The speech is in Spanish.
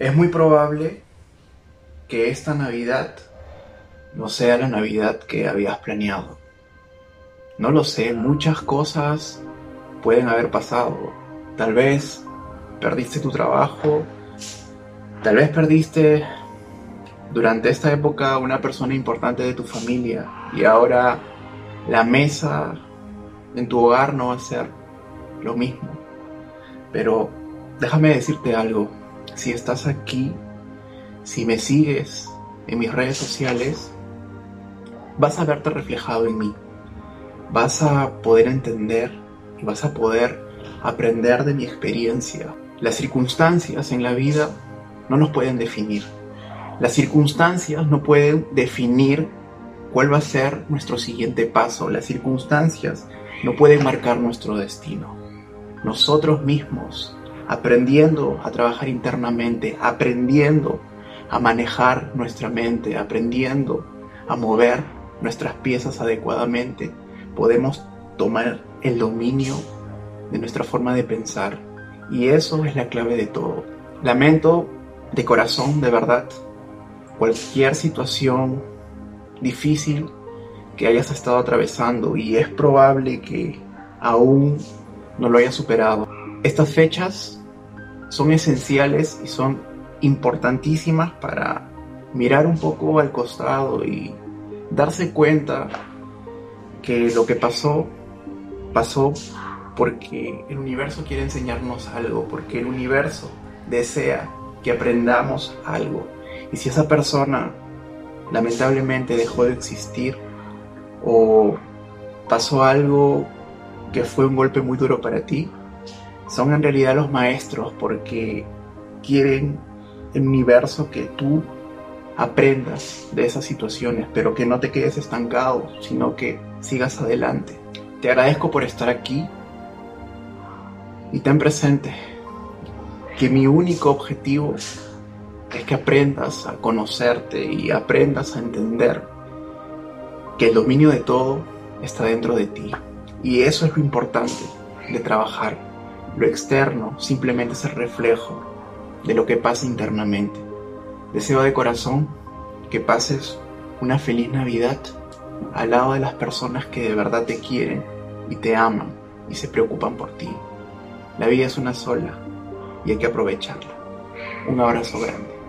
Es muy probable que esta Navidad no sea la Navidad que habías planeado. No lo sé, muchas cosas pueden haber pasado. Tal vez perdiste tu trabajo, tal vez perdiste durante esta época una persona importante de tu familia y ahora la mesa en tu hogar no va a ser lo mismo. Pero déjame decirte algo, si estás aquí, si me sigues en mis redes sociales, vas a verte reflejado en mí. Vas a poder entender y vas a poder aprender de mi experiencia. Las circunstancias en la vida no nos pueden definir. Las circunstancias no pueden definir cuál va a ser nuestro siguiente paso. Las circunstancias no pueden marcar nuestro destino. Nosotros mismos, aprendiendo a trabajar internamente, aprendiendo a manejar nuestra mente, aprendiendo a mover nuestras piezas adecuadamente, podemos tomar el dominio de nuestra forma de pensar. Y eso es la clave de todo. Lamento de corazón, de verdad, cualquier situación difícil que hayas estado atravesando y es probable que aún no lo hayas superado. Estas fechas son esenciales y son importantísimas para mirar un poco al costado y darse cuenta que lo que pasó pasó porque el universo quiere enseñarnos algo, porque el universo desea que aprendamos algo. Y si esa persona lamentablemente dejó de existir o pasó algo que fue un golpe muy duro para ti, son en realidad los maestros porque quieren el universo que tú aprendas de esas situaciones, pero que no te quedes estancado, sino que sigas adelante. Te agradezco por estar aquí y ten presente que mi único objetivo es que aprendas a conocerte y aprendas a entender que el dominio de todo está dentro de ti. Y eso es lo importante de trabajar. Lo externo simplemente es el reflejo de lo que pasa internamente. Deseo de corazón que pases una feliz Navidad al lado de las personas que de verdad te quieren y te aman y se preocupan por ti. La vida es una sola y hay que aprovecharla. Un abrazo grande.